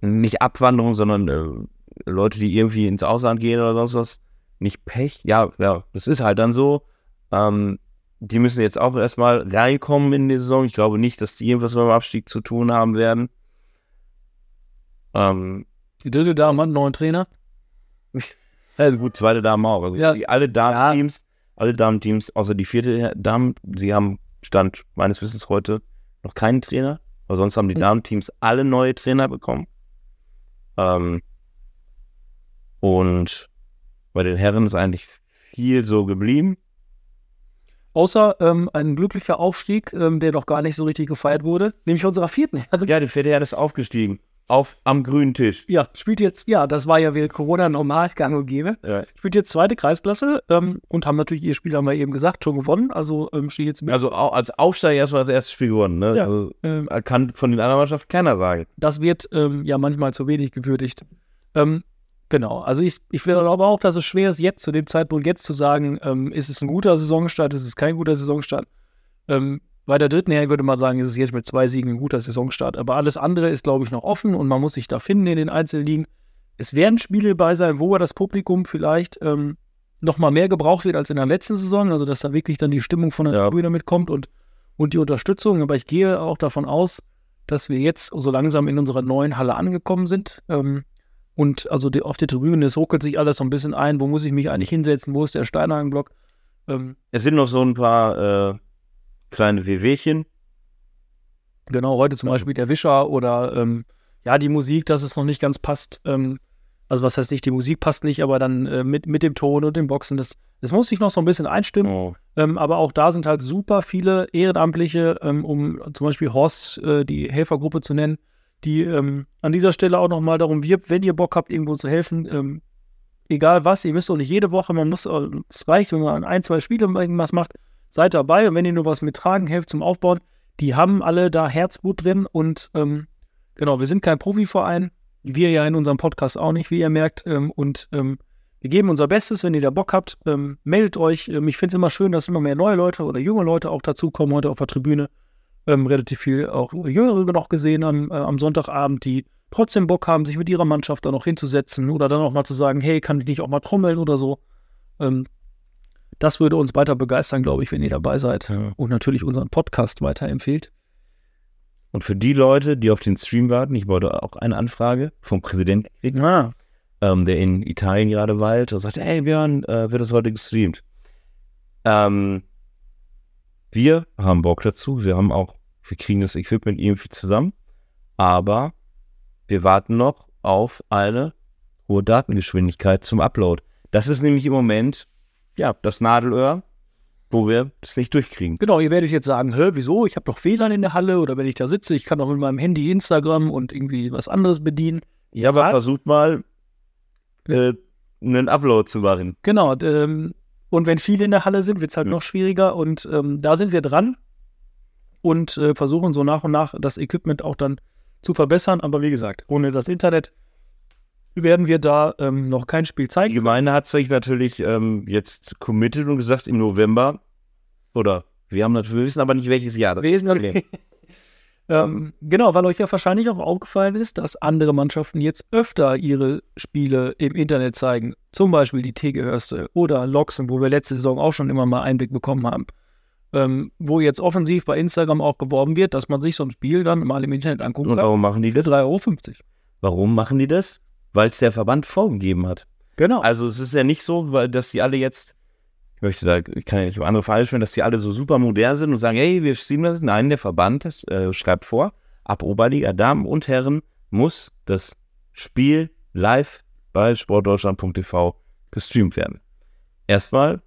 nicht Abwanderung, sondern äh, Leute, die irgendwie ins Ausland gehen oder sonst was, nicht Pech. Ja, ja, das ist halt dann so. Ähm, die müssen jetzt auch erstmal reinkommen in die Saison. Ich glaube nicht, dass die irgendwas mit dem Abstieg zu tun haben werden. Ähm, die dritte Dame hat einen neuen Trainer. Ja, gut, zweite Dame auch. Also ja. alle Damen-Teams, alle Damen-Teams, außer die vierte Dame, sie haben Stand meines Wissens heute noch keinen Trainer. Aber sonst haben die mhm. Damen-Teams alle neue Trainer bekommen. Ähm, und bei den Herren ist eigentlich viel so geblieben. Außer ähm, ein glücklicher Aufstieg, ähm, der doch gar nicht so richtig gefeiert wurde, nämlich unserer vierten Herren. Ja, die vierte Herren ist aufgestiegen. Auf, am grünen Tisch. Ja, spielt jetzt, ja, das war ja während Corona normal gang und gäbe. Ja. Spielt jetzt zweite Kreisklasse ähm, und haben natürlich ihr Spiel, haben wir eben gesagt, schon gewonnen. Also ähm, steht jetzt mit. Also als Aufsteiger erstmal das erste Spiel gewonnen, ne? Ja, also, ähm, kann von den anderen Mannschaften keiner sagen. Das wird ähm, ja manchmal zu wenig gewürdigt. Ähm, genau, also ich, ich glaube auch, dass es schwer ist, jetzt zu dem Zeitpunkt jetzt zu sagen, ähm, ist es ein guter Saisonstart, ist es kein guter Saisonstart. Ähm, bei der dritten Herren würde man sagen, ist es jetzt mit zwei Siegen ein guter Saisonstart. Aber alles andere ist, glaube ich, noch offen und man muss sich da finden in den Einzelligen. Es werden Spiele bei sein, wo das Publikum vielleicht ähm, noch mal mehr gebraucht wird als in der letzten Saison. Also, dass da wirklich dann die Stimmung von der ja. Tribüne mitkommt und, und die Unterstützung. Aber ich gehe auch davon aus, dass wir jetzt so langsam in unserer neuen Halle angekommen sind. Ähm, und also die, auf der Tribüne, es ruckelt sich alles so ein bisschen ein. Wo muss ich mich eigentlich hinsetzen? Wo ist der Steinhagenblock? Ähm, es sind noch so ein paar äh, kleine Wehwehchen. Genau, heute zum Beispiel der Wischer oder ähm, ja, die Musik, dass es noch nicht ganz passt. Ähm, also was heißt nicht, die Musik passt nicht, aber dann äh, mit, mit dem Ton und dem Boxen, das, das muss sich noch so ein bisschen einstimmen. Oh. Ähm, aber auch da sind halt super viele Ehrenamtliche, ähm, um zum Beispiel Horst, äh, die Helfergruppe zu nennen, die ähm, an dieser Stelle auch nochmal darum wirbt, wenn ihr Bock habt, irgendwo zu helfen, ähm, egal was, ihr müsst doch nicht jede Woche, man muss, äh, es reicht, wenn man ein, zwei Spiele irgendwas macht, seid dabei und wenn ihr nur was mittragen helft zum Aufbauen, die haben alle da Herzblut drin und ähm, genau, wir sind kein Profiverein, wir ja in unserem Podcast auch nicht, wie ihr merkt ähm, und ähm, wir geben unser Bestes, wenn ihr da Bock habt, ähm, meldet euch. Ich finde es immer schön, dass immer mehr neue Leute oder junge Leute auch dazukommen heute auf der Tribüne. Ähm, relativ viel auch Jüngere noch gesehen am, äh, am Sonntagabend, die trotzdem Bock haben, sich mit ihrer Mannschaft da noch hinzusetzen oder dann auch mal zu sagen, hey, kann ich nicht auch mal trommeln oder so. Ähm, das würde uns weiter begeistern, glaube ich, wenn ihr dabei seid ja. und natürlich unseren Podcast weiterempfehlt. Und für die Leute, die auf den Stream warten, ich wollte auch eine Anfrage vom Präsidenten kriegen, ah. ähm, der in Italien gerade weilt und sagt, hey Björn, äh, wird das heute gestreamt? Ähm, wir haben Bock dazu, wir haben auch, wir kriegen das Equipment irgendwie zusammen, aber wir warten noch auf eine hohe Datengeschwindigkeit zum Upload. Das ist nämlich im Moment ja, das Nadelöhr, wo wir das nicht durchkriegen. Genau, ihr werdet jetzt sagen, hä, wieso? Ich habe doch WLAN in der Halle oder wenn ich da sitze, ich kann doch mit meinem Handy Instagram und irgendwie was anderes bedienen. Ja, aber versucht mal äh, einen Upload zu machen. Genau, ähm, und wenn viele in der Halle sind, wird es halt ja. noch schwieriger und ähm, da sind wir dran und äh, versuchen so nach und nach das Equipment auch dann zu verbessern. Aber wie gesagt, ohne das Internet werden wir da ähm, noch kein Spiel zeigen. Die Gemeinde hat sich natürlich ähm, jetzt committed und gesagt, im November, oder wir haben natürlich, wir wissen aber nicht welches Jahr das ist. Ähm, genau, weil euch ja wahrscheinlich auch aufgefallen ist, dass andere Mannschaften jetzt öfter ihre Spiele im Internet zeigen. Zum Beispiel die Tegehörste oder Loxen, wo wir letzte Saison auch schon immer mal Einblick bekommen haben. Ähm, wo jetzt offensiv bei Instagram auch geworben wird, dass man sich so ein Spiel dann mal im Internet angucken kann. Und warum machen die das? 3,50 Euro. Warum machen die das? weil es der Verband vorgegeben hat. Genau. Also es ist ja nicht so, weil dass die alle jetzt, ich möchte da, ich kann ja nicht über andere sprechen, dass die alle so super modern sind und sagen, hey, wir streamen das. Nein, der Verband das, äh, schreibt vor, ab Oberliga, Damen und Herren muss das Spiel live bei sportdeutschland.tv gestreamt werden. Erstmal,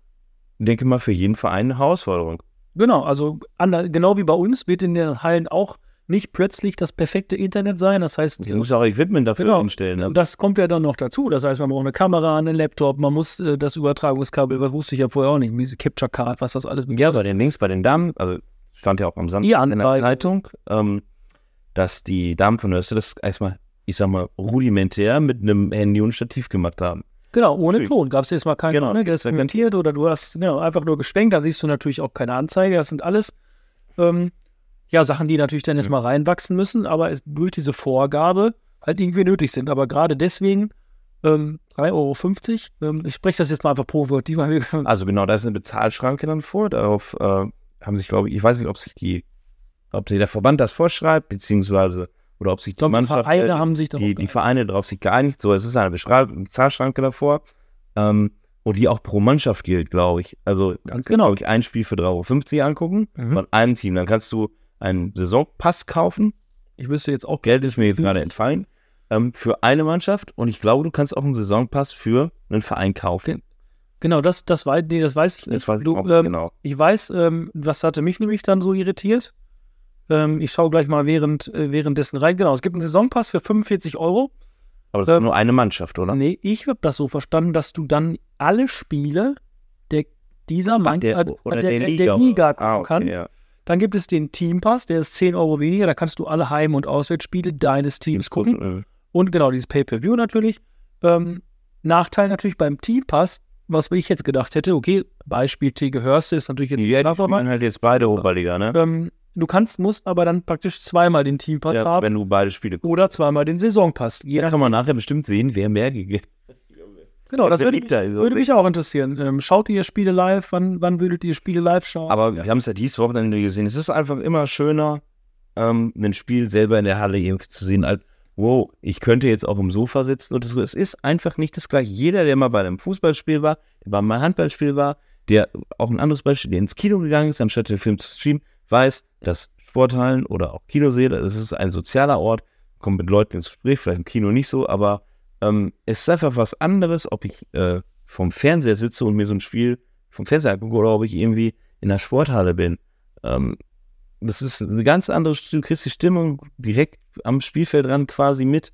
denke mal, für jeden Verein eine Herausforderung. Genau, also genau wie bei uns wird in den Hallen auch nicht plötzlich das perfekte Internet sein. Das heißt, Du musst auch Equipment dafür Genau. hinstellen. Ne? das kommt ja dann noch dazu. Das heißt, man braucht eine Kamera, einen Laptop, man muss äh, das Übertragungskabel, was wusste ich ja vorher auch nicht, diese Capture Card, was das alles Ja, bei den Links, bei den Damen, also stand ja auch am Samstag Die in der Anzeige. Zeitung, ähm, dass die Damen von Öste das erstmal, ich sag mal, rudimentär mit einem Handy und Stativ gemacht haben. Genau, ohne. Ton. Gab es jetzt mal keinen Genau. Ton, ne? der ist segmentiert oder du hast genau, einfach nur geschwenkt, dann siehst du natürlich auch keine Anzeige. Das sind alles ähm, ja, Sachen, die natürlich dann erstmal reinwachsen müssen, aber es durch diese Vorgabe halt irgendwie nötig sind. Aber gerade deswegen ähm, 3,50 Euro, ähm, ich spreche das jetzt mal einfach provokativ, weil wir- Also genau, da ist eine Bezahlschranke dann vor. Darauf äh, haben sich, glaube ich, ich weiß nicht, ob sich die, ob der Verband das vorschreibt, beziehungsweise oder ob sich ich die glaube, die Mannschaft, Vereine äh, haben sich darauf die, die. Vereine darauf sich geeinigt. So, es ist eine Bezahlschranke davor. Ähm, und die auch pro Mannschaft gilt, glaube ich. Also Ganz genau. ich, ein Spiel für 3,50 Euro angucken Mhm. von einem Team. Dann kannst du einen Saisonpass kaufen. Ich wüsste jetzt auch Geld ist mir jetzt gerade entfallen. Ähm, für eine Mannschaft. Und ich glaube, du kannst auch einen Saisonpass für einen Verein kaufen. Genau, das, das, weiß, nee, das weiß ich nicht. Das weiß ich du, auch ähm, genau. Ich weiß, ähm, was hatte mich nämlich dann so irritiert. Ähm, ich schaue gleich mal während, äh, währenddessen rein. Genau, es gibt einen Saisonpass für 45 Euro. Aber das ist ähm, nur eine Mannschaft, oder? Nee, ich habe das so verstanden, dass du dann alle Spiele der, dieser Mann, der- äh, oder der, der der, Liga, der Liga Ah, okay, kannst. ja. Dann gibt es den Teampass, der ist 10 Euro weniger. Da kannst du alle Heim- und Auswärtsspiele deines Teams gucken. Äh, Und genau, dieses Pay-Per-View natürlich. Ähm, Nachteil natürlich beim Teampass, was ich jetzt gedacht hätte, okay, Beispiel Tege Hörste ist natürlich jetzt Die nicht spielen halt jetzt beide Oberliga, ne? ähm, Du kannst, musst aber dann praktisch zweimal den Teampass Ja, haben wenn du beide Spiele guckst. oder zweimal den Saisonpass. Je Da kann man nachher bestimmt sehen, wer mehr gegeben genau, das würde, liebt da so würde mich auch interessieren. Ähm, schaut ihr Spiele live? Wann, wann würdet ihr Spiele live schauen? Aber wir haben es ja dieses Wochenende gesehen. Es ist einfach immer schöner, ähm, ein Spiel selber in der Halle irgendwie zu sehen, als, wow, ich könnte jetzt auch im Sofa sitzen und so. Es ist einfach nicht das gleiche. Jeder, der mal bei einem Fußballspiel war, der bei einem Handballspiel war, der auch ein anderes Beispiel, der ins Kino gegangen ist, anstatt den Film zu streamen, weiß, dass Sporthallen oder auch Kinosäle, das ist ein sozialer Ort, kommt mit Leuten ins Gespräch, vielleicht im Kino nicht so, aber ähm, es ist einfach was anderes, ob ich äh, vom Fernseher sitze und mir so ein Spiel vom Fernseher angucke oder ob ich irgendwie in der Sporthalle bin. Ähm, das ist eine ganz andere, du kriegst die Stimmung direkt am Spielfeld dran quasi mit.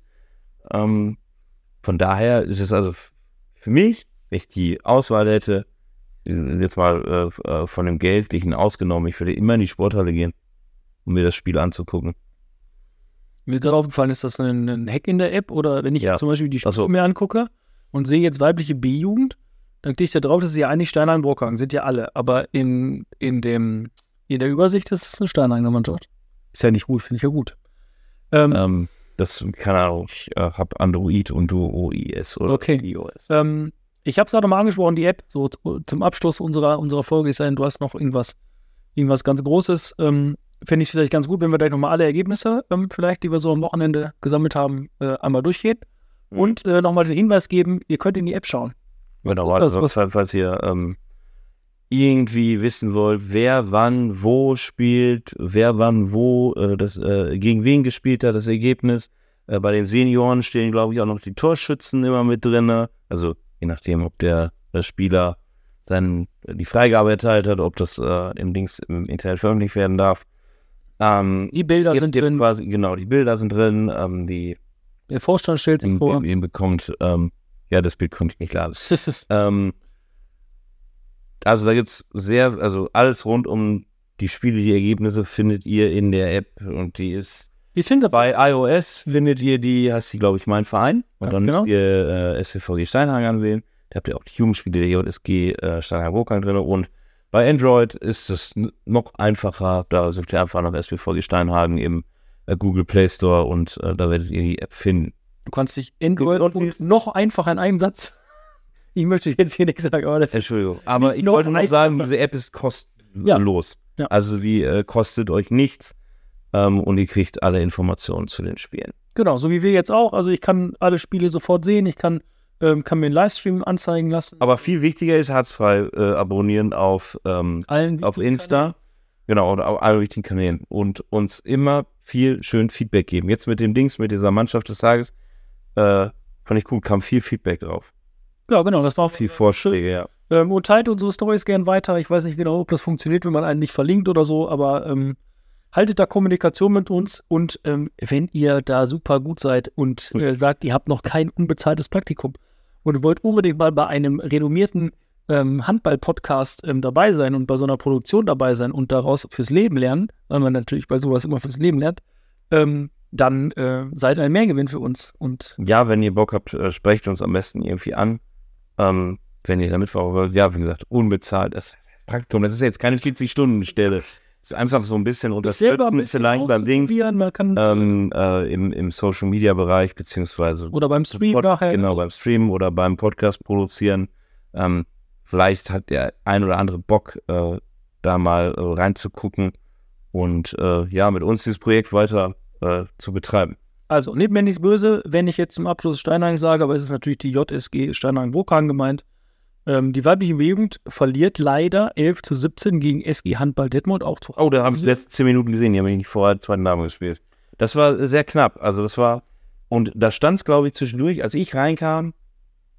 Ähm, von daher ist es also für mich, wenn ich die Auswahl hätte, äh, jetzt mal äh, äh, von dem Geldlichen ausgenommen, ich würde immer in die Sporthalle gehen, um mir das Spiel anzugucken. Mir gerade aufgefallen, ist das ein, ein Hack in der App oder wenn ich Ja. zum Beispiel die so. Spiele mir angucke und sehe jetzt weibliche B-Jugend, dann klicke ich da drauf, das ist ja eigentlich Steinheim Brockhagen, sind ja alle. Aber in, in, dem, in der Übersicht ist es eine Steinheimer Mannschaft. Ist ja nicht gut, finde ich ja gut. Ähm, Ähm, das, keine Ahnung, ich äh, habe Android und du OIS oder Okay. iOS. Ähm, ich habe es gerade mal angesprochen, die App, so zum Abschluss unserer, unserer Folge ist ja, du hast noch irgendwas, irgendwas ganz Großes. Ähm, Fände ich vielleicht ganz gut, wenn wir gleich nochmal alle Ergebnisse, ähm, vielleicht, die wir so am Wochenende gesammelt haben, äh, einmal durchgehen. Mhm. Und äh, nochmal den Hinweis geben, ihr könnt in die App schauen. Genau, also, Was- falls, falls ihr ähm, irgendwie wissen wollt, wer wann wo spielt, wer wann wo äh, das äh, gegen wen gespielt hat, das Ergebnis. Äh, bei den Senioren stehen, glaube ich, auch noch die Torschützen immer mit drin. Also je nachdem, ob der, der Spieler dann die Freigabe erteilt hat, ob das äh, im Dings im Internet veröffentlicht werden darf. Ähm, Die Bilder ihr- sind ihr drin, Quasi, genau, die Bilder sind drin, ähm, die der Vorstand stellt sich vor. ihr bekommt, ähm, ja, das Bild konnte ich nicht laden. Ähm, also da gibt's sehr, also alles rund um die Spiele, die Ergebnisse findet ihr in der App und die ist Die findet bei iOS findet ihr die, heißt die glaube ich mein Verein und dann genau. ihr äh, SWVG Steinhagen anwählen. Da habt ihr auch die Jugendspiele der JSG äh, Steinhagen Burkang drin und bei Android ist es noch einfacher. Da sucht ihr einfach nach SWVG Steinhagen im äh, Google Play Store und äh, da werdet ihr die App finden. Du kannst dich Android Und- und noch einfach in einem Satz. Ich möchte jetzt hier nichts sagen, aber das ist Entschuldigung. Aber ich wollte noch ein- sagen, diese App ist kostenlos. Ja. Also die äh, kostet euch nichts ähm, und ihr kriegt alle Informationen zu den Spielen. genau, so wie wir jetzt auch. Also ich kann alle Spiele sofort sehen, ich kann, ähm, kann mir einen Livestream anzeigen lassen. Aber viel wichtiger ist, herzfrei äh, abonnieren auf, ähm, Allen auf Insta. Genau, und auf allen wichtigen Kanälen. Und uns immer viel schön Feedback geben. Jetzt mit dem Dings, mit dieser Mannschaft des Tages, äh, fand ich gut, kam viel Feedback drauf. Ja, genau, das war Viel Vorschläge, ja. Ähm, und teilt unsere Stories gern weiter. Ich weiß nicht genau, ob das funktioniert, wenn man einen nicht verlinkt oder so, aber ähm, haltet da Kommunikation mit uns und ähm, wenn ihr da super gut seid und äh, sagt, ihr habt noch kein unbezahltes Praktikum und wollt unbedingt mal bei einem renommierten ähm, Handball-Podcast ähm, dabei sein und bei so einer Produktion dabei sein und daraus fürs Leben lernen, weil man natürlich bei sowas immer fürs Leben lernt, ähm, dann äh, seid ein Mehrgewinn für uns. Und Ja, wenn ihr Bock habt, äh, sprecht uns am besten irgendwie an. Ähm, wenn ihr damit wollt, ja, wie gesagt, unbezahlt. Das Praktikum, das ist jetzt keine 40-Stunden-Stelle. Ist einfach so ein bisschen unterstützen, vielleicht beim kann ähm, äh, im, im Social-Media-Bereich, beziehungsweise oder beim Stream Pod- nachher. Genau, beim Stream oder beim Podcast produzieren. Ähm, vielleicht hat der ein oder andere Bock, äh, da mal äh, reinzugucken und äh, ja, mit uns dieses Projekt weiter äh, zu betreiben. Also, nehmt mir nichts böse, wenn ich jetzt zum Abschluss Steinhagen sage, aber es ist natürlich die JSG Steinhagen-Wokhagen gemeint. Ähm, die weibliche Jugend verliert leider 11 zu 17 gegen SG Handball Detmold, auch zu Oh, da habe ich die letzten zehn Minuten gesehen, die haben nicht vorher zweiten Namen gespielt. Das war sehr knapp. Also das war, und da stand es, glaube ich, zwischendurch, als ich reinkam,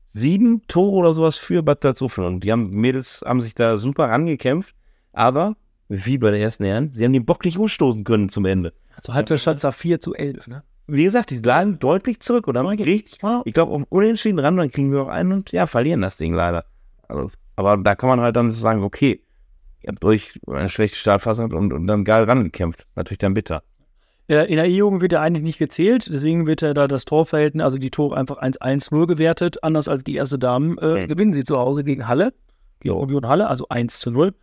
sieben Tore oder sowas für Bad Salzuflen. Und die haben, Mädels haben sich da super rangekämpft, aber wie bei der ersten Herren, sie haben den Bock nicht umstoßen können zum Ende. Zur Halbzeit stand es 4 zu 11. Ne? Wie gesagt, die lagen deutlich zurück und haben richtig, ich glaube, auf Unentschieden ran, dann kriegen wir noch einen und ja, verlieren das Ding leider. Also, aber da kann man halt dann so sagen, okay, ihr habt euch eine schlechte Startphase und, und dann geil rangekämpft. Natürlich dann bitter. In der E-Jugend wird er eigentlich nicht gezählt, deswegen wird er da das Torverhältnis, also die Tore einfach 1-1-0 gewertet. Anders als die erste Damen äh, Mhm. gewinnen sie zu Hause gegen Halle, gegen Union Halle, also 1 zu 0.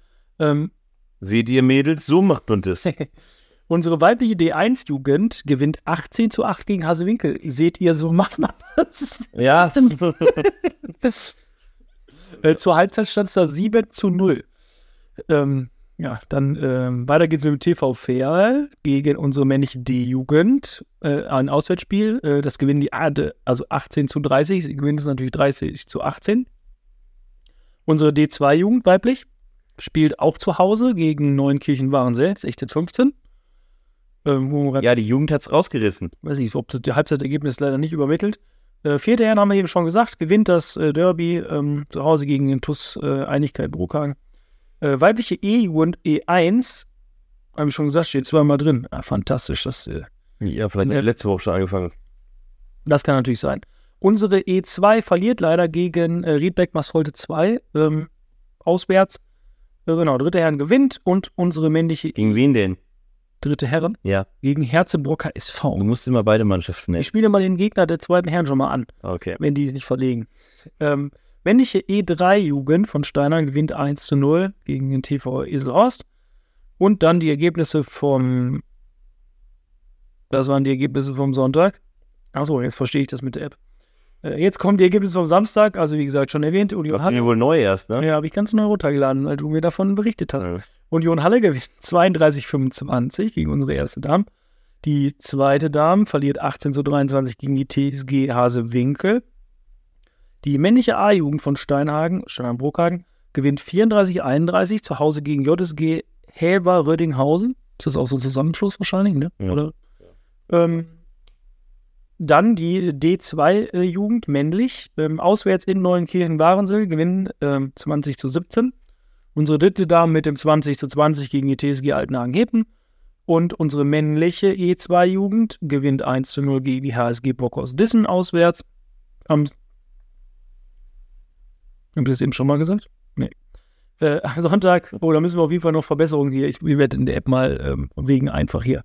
Ähm, Seht ihr Mädels, so macht man das. unsere weibliche D1-Jugend gewinnt 18 zu 8 gegen Hasewinkel. Seht ihr, so macht man das. ja, Äh, zur Halbzeit stand es da 7 zu 0. Ähm, ja, dann ähm, weiter geht's mit dem TV Fair gegen unsere männliche D-Jugend. Äh, ein Auswärtsspiel. Äh, das gewinnen die Ade, also 18 zu 30. Sie gewinnen es natürlich 30 zu 18. Unsere D2-Jugend weiblich spielt auch zu Hause gegen Neunkirchen Warensee, 16 15. Ähm, ja, die Jugend hat's rausgerissen. weiß ich, ob das Halbzeitergebnis leider nicht übermittelt. Äh, vierte Herren haben wir eben schon gesagt, gewinnt das äh, Derby ähm, zu Hause gegen den TUS äh, Einigkeit Bruckhagen. Äh, weibliche E-Jugend E1, habe ich schon gesagt, steht zweimal drin. Ah, fantastisch, das, äh, Ja, vielleicht letzte Woche schon angefangen. das kann natürlich sein. Unsere E2 verliert leider gegen äh, Riedbeck Masholte 2 ähm, auswärts. Genau, dritte Herren gewinnt und unsere männliche Gegen wen denn? Dritte Herren Ja, gegen Herzebrocker du SV. musst immer beide Mannschaften Ich nehmen. spiele mal den Gegner der zweiten Herren schon mal an. Okay. wenn die nicht verlegen. Ähm, männliche E3-Jugend von Steinern gewinnt 1 zu 0 gegen den TV Eselhorst. Und dann die Ergebnisse vom. Das waren die Ergebnisse vom Sonntag. Achso, jetzt verstehe ich das mit der App. Äh, jetzt kommen die Ergebnisse vom Samstag. Also, wie gesagt, schon erwähnt, Union ist Halle. wohl neu erst, ne? Ja, habe ich ganz neu runtergeladen, weil du mir davon berichtet hast. Ja. Union Halle gewinnt 32-25 gegen unsere erste Dame. Die zweite Dame verliert 18 zu 23 gegen die TSG Hasewinkel. Die männliche A-Jugend von Steinhagen, Steinhagen-Bruckhagen, gewinnt 34-31 zu Hause gegen JSG Helber Rödinghausen. Ist das auch so ein Zusammenschluss wahrscheinlich, ne? Ja. Oder? Ähm, dann die D2-Jugend männlich, ähm, auswärts in Neuenkirchen-Warensel, gewinnen ähm, 20 zu 17. Unsere dritte Dame mit dem 20 zu 20 gegen die TSG Altenhagen-Hepen. Und unsere männliche E2-Jugend gewinnt 1 zu 0 gegen die HSG Bockhaus Dissen auswärts. Am Hab ich das eben schon mal gesagt? Nee. Äh, Sonntag, oh, da müssen wir auf jeden Fall noch Verbesserungen hier. Ich, ich werde in der App mal ähm, wegen einfach hier.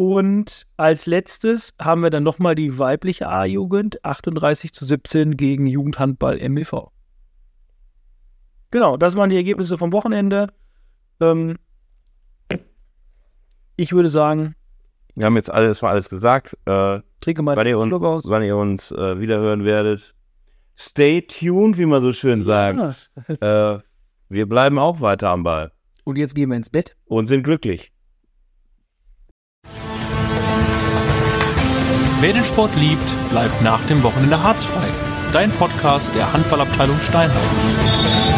Und als letztes haben wir dann nochmal die weibliche A-Jugend, 38 zu 17 gegen Jugendhandball MBV. Genau, das waren die Ergebnisse vom Wochenende. Ähm, ich würde sagen, Wir haben jetzt alles, war alles gesagt. Äh, trinke mal uns, Schluck aus. wann ihr uns äh, wiederhören werdet. Stay tuned, wie man so schön sagt. Ja. Äh, wir bleiben auch weiter am Ball Und jetzt gehen wir ins Bett. und sind glücklich. Wer den Sport liebt, bleibt nach dem Wochenende harzfrei. Dein Podcast der Handballabteilung Steinhausen.